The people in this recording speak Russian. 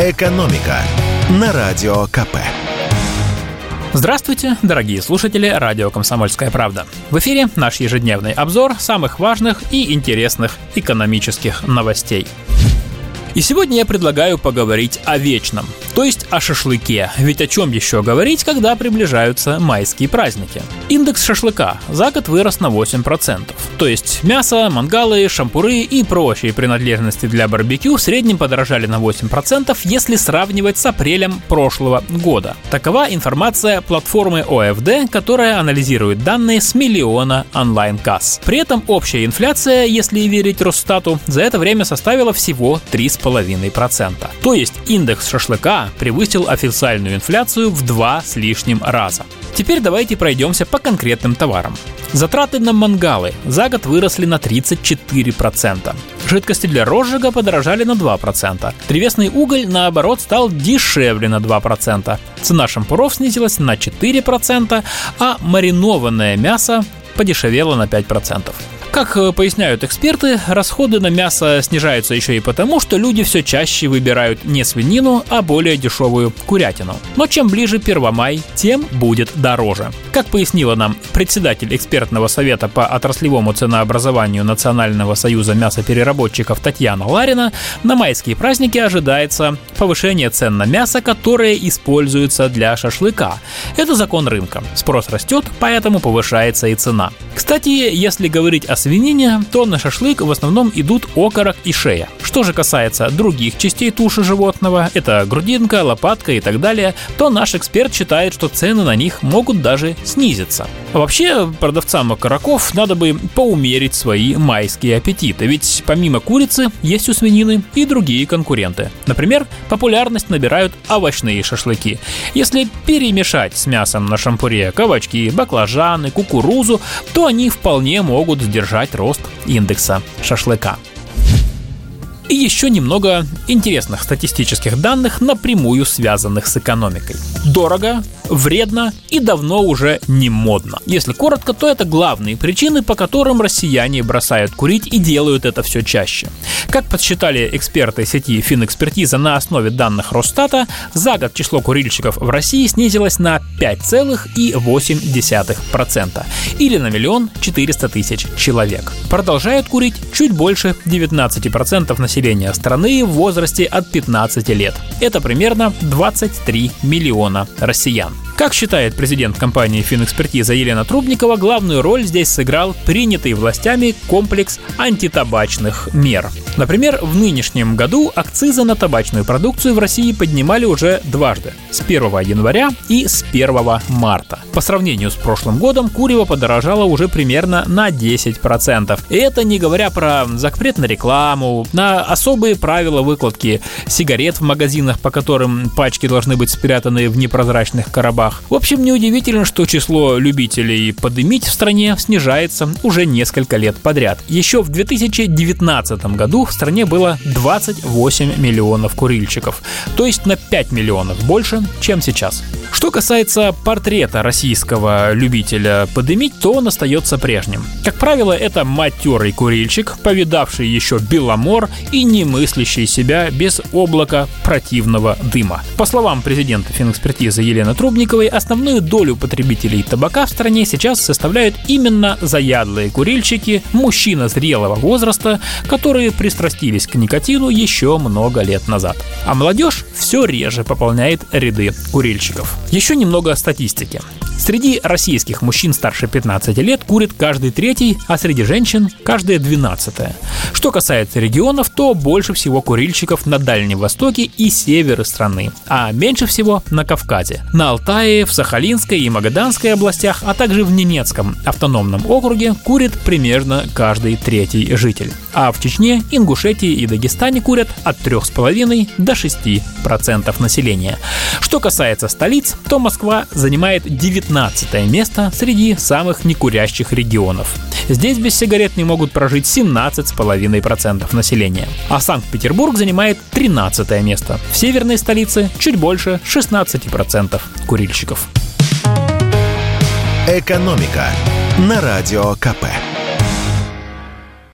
«Экономика» на Радио КП. Здравствуйте, дорогие слушатели радио «Комсомольская правда». В эфире наш ежедневный обзор самых важных и интересных экономических новостей. И сегодня я предлагаю поговорить о вечном – то есть о шашлыке. Ведь о чем еще говорить, когда приближаются майские праздники? Индекс шашлыка за год вырос на 8%. То есть мясо, мангалы, шампуры и прочие принадлежности для барбекю в среднем подорожали на 8%, если сравнивать с апрелем прошлого года. Такова информация платформы ОФД, которая анализирует данные с миллиона онлайн-касс. При этом общая инфляция, если верить Росстату, за это время составила всего 3,5%. То есть индекс шашлыка превысил официальную инфляцию в два с лишним раза. Теперь давайте пройдемся по конкретным товарам. Затраты на мангалы за год выросли на 34%. Жидкости для розжига подорожали на 2%. Древесный уголь, наоборот, стал дешевле на 2%. Цена шампуров снизилась на 4%, а маринованное мясо подешевело на 5%. Как э, поясняют эксперты, расходы на мясо снижаются еще и потому, что люди все чаще выбирают не свинину, а более дешевую курятину. Но чем ближе Первомай, тем будет дороже. Как пояснила нам председатель экспертного совета по отраслевому ценообразованию Национального союза мясопереработчиков Татьяна Ларина, на майские праздники ожидается повышение цен на мясо, которое используется для шашлыка. Это закон рынка. Спрос растет, поэтому повышается и цена. Кстати, если говорить о свинине, то на шашлык в основном идут окорок и шея. Что же касается других частей туши животного, это грудинка, лопатка и так далее, то наш эксперт считает, что цены на них могут даже снизиться. Вообще, продавцам окороков надо бы поумерить свои майские аппетиты, ведь помимо курицы есть у свинины и другие конкуренты. Например, популярность набирают овощные шашлыки. Если перемешать с мясом на шампуре кабачки, баклажаны, кукурузу, то они вполне могут сдержать рост индекса шашлыка. И еще немного интересных статистических данных, напрямую связанных с экономикой. Дорого, вредно и давно уже не модно. Если коротко, то это главные причины, по которым россияне бросают курить и делают это все чаще. Как подсчитали эксперты сети Финэкспертиза на основе данных Росстата, за год число курильщиков в России снизилось на 5,8% или на миллион 400 тысяч человек. Продолжают курить чуть больше 19% населения страны в возрасте от 15 лет. Это примерно 23 миллиона россиян. Как считает президент компании «Финэкспертиза» Елена Трубникова, главную роль здесь сыграл принятый властями комплекс антитабачных мер. Например, в нынешнем году акцизы на табачную продукцию в России поднимали уже дважды – с 1 января и с 1 марта. По сравнению с прошлым годом курево подорожало уже примерно на 10%. И это не говоря про запрет на рекламу, на особые правила выкладки сигарет в магазинах, по которым пачки должны быть спрятаны в непрозрачных коробах, руках. В общем, неудивительно, что число любителей подымить в стране снижается уже несколько лет подряд. Еще в 2019 году в стране было 28 миллионов курильщиков, то есть на 5 миллионов больше, чем сейчас. Что касается портрета российского любителя подымить, то он остается прежним. Как правило, это матерый курильщик, повидавший еще беломор и не мыслящий себя без облака противного дыма. По словам президента финэкспертизы Елены Трубниковой, Иванниковой основную долю потребителей табака в стране сейчас составляют именно заядлые курильщики, мужчина зрелого возраста, которые пристрастились к никотину еще много лет назад. А молодежь все реже пополняет ряды курильщиков. Еще немного статистики. Среди российских мужчин старше 15 лет курит каждый третий, а среди женщин каждая двенадцатая. Что касается регионов, то больше всего курильщиков на Дальнем Востоке и севере страны, а меньше всего на Кавказе. На Алтае, в Сахалинской и Магаданской областях, а также в Ненецком автономном округе курит примерно каждый третий житель. А в Чечне, Ингушетии и Дагестане курят от 3,5 до 6% населения. Что касается столиц, то Москва занимает 19 15 место среди самых некурящих регионов. Здесь без сигарет не могут прожить 17,5% населения. А Санкт-Петербург занимает 13 место. В северной столице чуть больше 16% курильщиков. Экономика на радио КП.